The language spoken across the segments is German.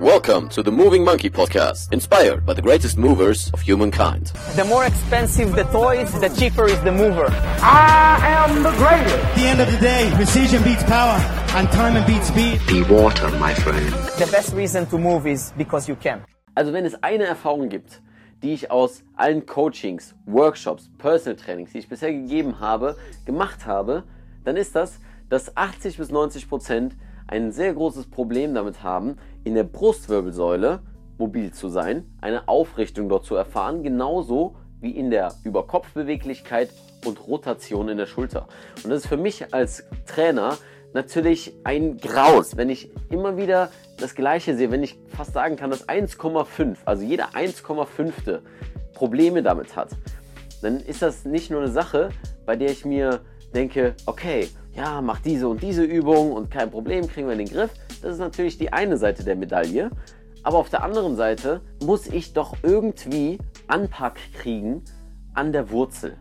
Welcome to the Moving Monkey Podcast, inspired by the greatest movers of humankind. The more expensive the toys, the cheaper is the mover. I am the greatest. At the end of the day, precision beats power, and time beats speed. Be water, my friend. The best reason to move is because you can. Also wenn es eine Erfahrung gibt, die ich aus allen Coachings, Workshops, Personal Trainings, die ich bisher gegeben habe, gemacht habe, dann ist das, dass 80 bis 90 Prozent ein sehr großes Problem damit haben, in der Brustwirbelsäule mobil zu sein, eine Aufrichtung dort zu erfahren, genauso wie in der Überkopfbeweglichkeit und Rotation in der Schulter. Und das ist für mich als Trainer natürlich ein Graus, wenn ich immer wieder das Gleiche sehe, wenn ich fast sagen kann, dass 1,5, also jeder 1,5. Probleme damit hat, dann ist das nicht nur eine Sache, bei der ich mir denke, okay, ja, mach diese und diese Übung und kein Problem, kriegen wir in den Griff. Das ist natürlich die eine Seite der Medaille. Aber auf der anderen Seite muss ich doch irgendwie Anpack kriegen an der Wurzel.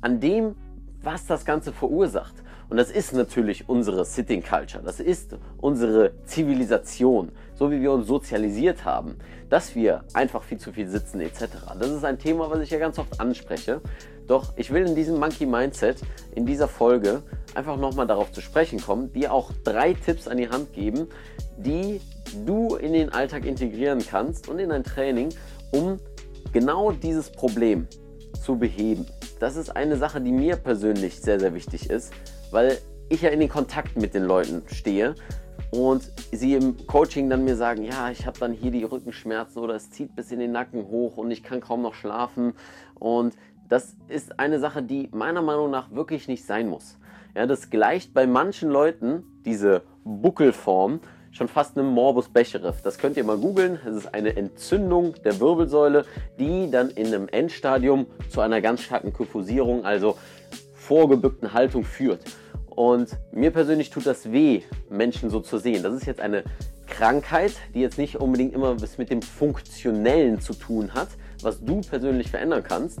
An dem, was das Ganze verursacht. Und das ist natürlich unsere Sitting Culture. Das ist unsere Zivilisation, so wie wir uns sozialisiert haben, dass wir einfach viel zu viel sitzen etc. Das ist ein Thema, was ich ja ganz oft anspreche. Doch ich will in diesem Monkey Mindset, in dieser Folge, einfach nochmal darauf zu sprechen kommen, dir auch drei Tipps an die Hand geben, die du in den Alltag integrieren kannst und in dein Training, um genau dieses Problem zu beheben. Das ist eine Sache, die mir persönlich sehr, sehr wichtig ist, weil ich ja in den Kontakt mit den Leuten stehe und sie im Coaching dann mir sagen, ja, ich habe dann hier die Rückenschmerzen oder es zieht bis in den Nacken hoch und ich kann kaum noch schlafen und das ist eine Sache, die meiner Meinung nach wirklich nicht sein muss. Ja, das gleicht bei manchen Leuten diese Buckelform schon fast einem Morbus Bechterew. Das könnt ihr mal googeln. Es ist eine Entzündung der Wirbelsäule, die dann in einem Endstadium zu einer ganz starken Kyphosierung, also vorgebückten Haltung führt. Und mir persönlich tut das weh, Menschen so zu sehen. Das ist jetzt eine Krankheit, die jetzt nicht unbedingt immer was mit dem Funktionellen zu tun hat, was du persönlich verändern kannst.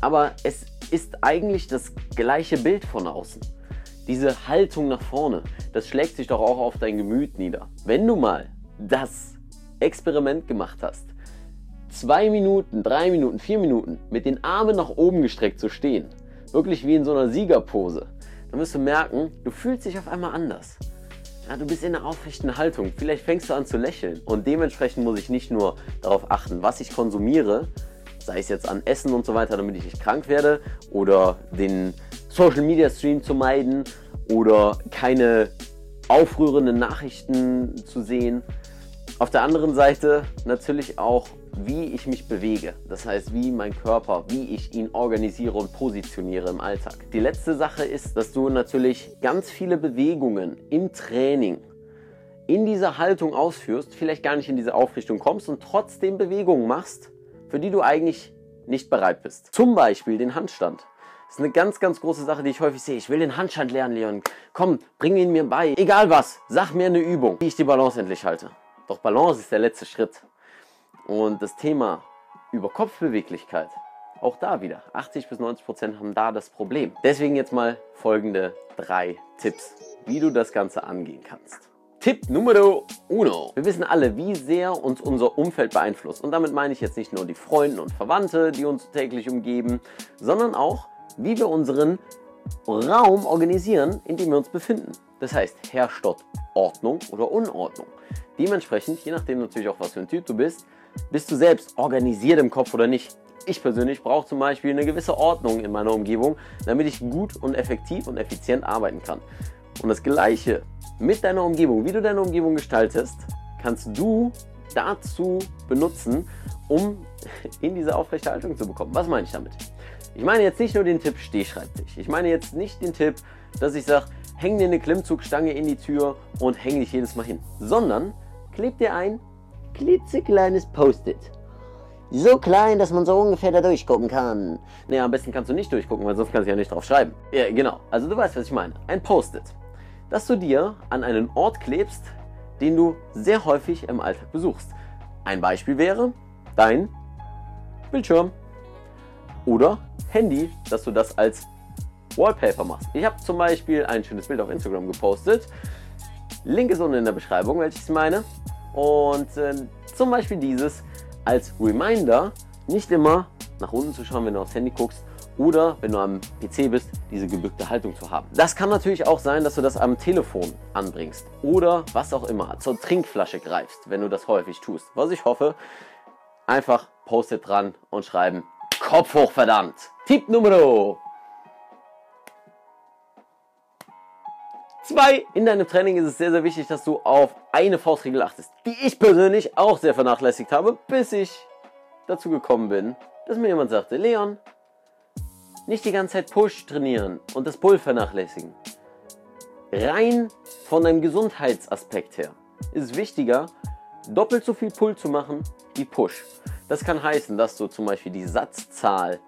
Aber es ist eigentlich das gleiche Bild von außen. Diese Haltung nach vorne, das schlägt sich doch auch auf dein Gemüt nieder. Wenn du mal das Experiment gemacht hast, zwei Minuten, drei Minuten, vier Minuten mit den Armen nach oben gestreckt zu stehen, wirklich wie in so einer Siegerpose, dann wirst du merken, du fühlst dich auf einmal anders. Ja, du bist in einer aufrechten Haltung. Vielleicht fängst du an zu lächeln. Und dementsprechend muss ich nicht nur darauf achten, was ich konsumiere, sei es jetzt an Essen und so weiter, damit ich nicht krank werde, oder den Social Media Stream zu meiden, oder keine aufrührenden Nachrichten zu sehen. Auf der anderen Seite natürlich auch wie ich mich bewege. Das heißt, wie mein Körper, wie ich ihn organisiere und positioniere im Alltag. Die letzte Sache ist, dass du natürlich ganz viele Bewegungen im Training in dieser Haltung ausführst, vielleicht gar nicht in diese Aufrichtung kommst und trotzdem Bewegungen machst, für die du eigentlich nicht bereit bist. Zum Beispiel den Handstand. Das ist eine ganz, ganz große Sache, die ich häufig sehe. Ich will den Handstand lernen, Leon. Komm, bring ihn mir bei. Egal was, sag mir eine Übung, wie ich die Balance endlich halte. Doch Balance ist der letzte Schritt. Und das Thema Überkopfbeweglichkeit, auch da wieder, 80 bis 90 Prozent haben da das Problem. Deswegen jetzt mal folgende drei Tipps, wie du das Ganze angehen kannst. Tipp Numero uno. Wir wissen alle, wie sehr uns unser Umfeld beeinflusst. Und damit meine ich jetzt nicht nur die Freunde und Verwandte, die uns täglich umgeben, sondern auch, wie wir unseren Raum organisieren, in dem wir uns befinden. Das heißt, herrscht dort Ordnung oder Unordnung. Dementsprechend, je nachdem natürlich auch, was für ein Typ du bist, bist du selbst organisiert im Kopf oder nicht? Ich persönlich brauche zum Beispiel eine gewisse Ordnung in meiner Umgebung, damit ich gut und effektiv und effizient arbeiten kann. Und das Gleiche mit deiner Umgebung, wie du deine Umgebung gestaltest, kannst du dazu benutzen, um in diese aufrechte Haltung zu bekommen. Was meine ich damit? Ich meine jetzt nicht nur den Tipp Stehschreibtisch. Ich meine jetzt nicht den Tipp, dass ich sage, häng dir eine Klimmzugstange in die Tür und häng dich jedes Mal hin, sondern kleb dir ein klitzekleines Post-it. So klein, dass man so ungefähr da durchgucken kann. Naja, am besten kannst du nicht durchgucken, weil sonst kannst du ja nicht drauf schreiben. Ja, genau. Also du weißt, was ich meine. Ein Post-it. Das du dir an einen Ort klebst, den du sehr häufig im Alltag besuchst. Ein Beispiel wäre dein Bildschirm oder Handy, dass du das als Wallpaper machst. Ich habe zum Beispiel ein schönes Bild auf Instagram gepostet. Link ist unten in der Beschreibung, welches ich meine. Und äh, zum Beispiel dieses als Reminder, nicht immer nach unten zu schauen, wenn du aufs Handy guckst oder wenn du am PC bist, diese gebückte Haltung zu haben. Das kann natürlich auch sein, dass du das am Telefon anbringst oder was auch immer, zur Trinkflasche greifst, wenn du das häufig tust. Was ich hoffe, einfach Post-it dran und schreiben, Kopf hoch, verdammt. Tipp Nummer Zwei, in deinem Training ist es sehr, sehr wichtig, dass du auf eine Faustregel achtest, die ich persönlich auch sehr vernachlässigt habe, bis ich dazu gekommen bin, dass mir jemand sagte, Leon, nicht die ganze Zeit Push trainieren und das Pull vernachlässigen. Rein von einem Gesundheitsaspekt her ist es wichtiger, doppelt so viel Pull zu machen wie Push. Das kann heißen, dass du zum Beispiel die Satzzahl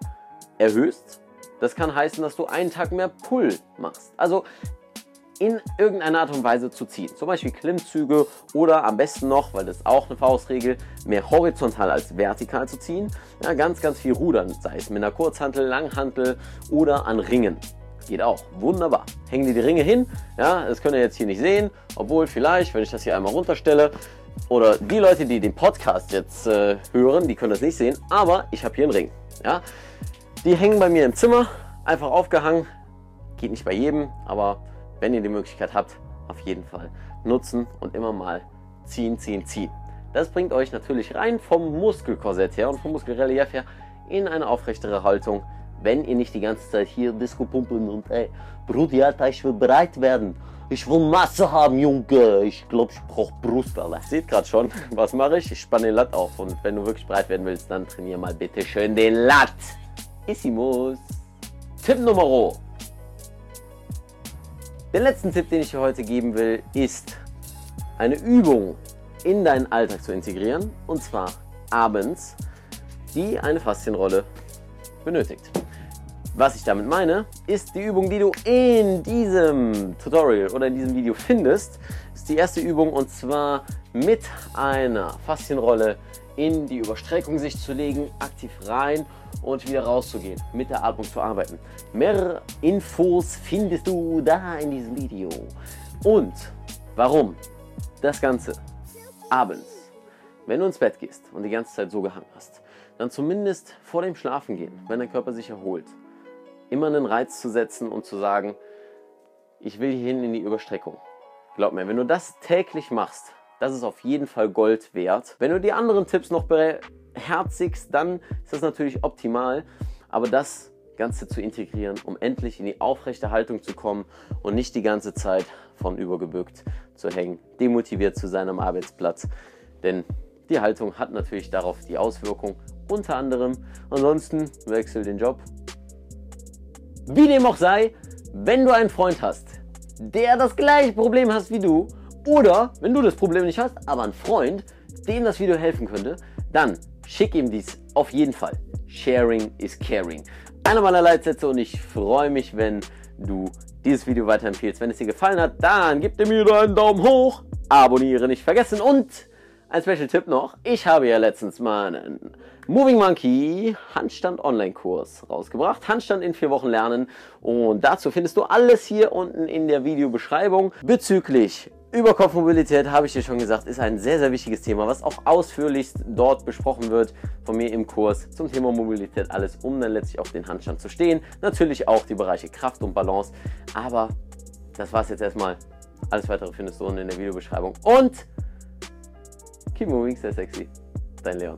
erhöhst. Das kann heißen, dass du einen Tag mehr Pull machst. Also in irgendeiner Art und Weise zu ziehen. Zum Beispiel Klimmzüge oder am besten noch, weil das ist auch eine Faustregel, mehr horizontal als vertikal zu ziehen. Ja, ganz, ganz viel rudern, sei es mit einer Kurzhantel, Langhantel oder an Ringen. Geht auch. Wunderbar. Hängen dir die Ringe hin. Ja, das könnt ihr jetzt hier nicht sehen. Obwohl vielleicht, wenn ich das hier einmal runterstelle, oder die Leute, die den Podcast jetzt äh, hören, die können das nicht sehen. Aber ich habe hier einen Ring. Ja, die hängen bei mir im Zimmer. Einfach aufgehangen. Geht nicht bei jedem, aber wenn ihr die Möglichkeit habt, auf jeden Fall nutzen und immer mal ziehen, ziehen, ziehen. Das bringt euch natürlich rein vom Muskelkorsett her und vom Muskelrelief her in eine aufrechtere Haltung, wenn ihr nicht die ganze Zeit hier Disco pumpen und ey, Brudi, Alter, ich will bereit werden. Ich will Masse haben, Junge. Ich glaube, ich brauche Brust, Alter. Seht gerade schon, was mache ich? Ich spanne den Lat auf. Und wenn du wirklich breit werden willst, dann trainier mal bitte schön den Lat. Issimus. Tipp Nummer den letzten Tipp, den ich dir heute geben will, ist eine Übung in deinen Alltag zu integrieren und zwar abends, die eine Faszienrolle benötigt. Was ich damit meine, ist die Übung, die du in diesem Tutorial oder in diesem Video findest, ist die erste Übung und zwar mit einer Faszienrolle in die Überstreckung sich zu legen, aktiv rein und wieder rauszugehen, mit der Atmung zu arbeiten. Mehr Infos findest du da in diesem Video. Und warum das Ganze abends, wenn du ins Bett gehst und die ganze Zeit so gehangen hast, dann zumindest vor dem Schlafengehen, wenn dein Körper sich erholt, immer einen Reiz zu setzen und zu sagen, ich will hierhin in die Überstreckung. Glaub mir, wenn du das täglich machst, das ist auf jeden Fall Gold wert. Wenn du die anderen Tipps noch beherzigst, dann ist das natürlich optimal. Aber das Ganze zu integrieren, um endlich in die aufrechte Haltung zu kommen und nicht die ganze Zeit von übergebückt zu hängen, demotiviert zu sein am Arbeitsplatz. Denn die Haltung hat natürlich darauf die Auswirkung, unter anderem, ansonsten wechsel den Job. Wie dem auch sei, wenn du einen Freund hast, der das gleiche Problem hast wie du, oder wenn du das Problem nicht hast, aber ein Freund, dem das Video helfen könnte, dann Schick ihm dies auf jeden Fall. Sharing is caring. Einer meiner Leitsätze und ich freue mich, wenn du dieses Video weiterempfehlst. Wenn es dir gefallen hat, dann gib mir einen Daumen hoch, abonniere nicht vergessen und ein Special-Tipp noch. Ich habe ja letztens mal einen Moving Monkey Handstand Online-Kurs rausgebracht. Handstand in vier Wochen lernen. Und dazu findest du alles hier unten in der Videobeschreibung bezüglich Überkopfmobilität, habe ich dir schon gesagt, ist ein sehr, sehr wichtiges Thema, was auch ausführlichst dort besprochen wird von mir im Kurs zum Thema Mobilität. Alles, um dann letztlich auf den Handstand zu stehen. Natürlich auch die Bereiche Kraft und Balance. Aber das war es jetzt erstmal. Alles weitere findest du unten in der Videobeschreibung. Und keep moving, sehr sexy. Dein Leon.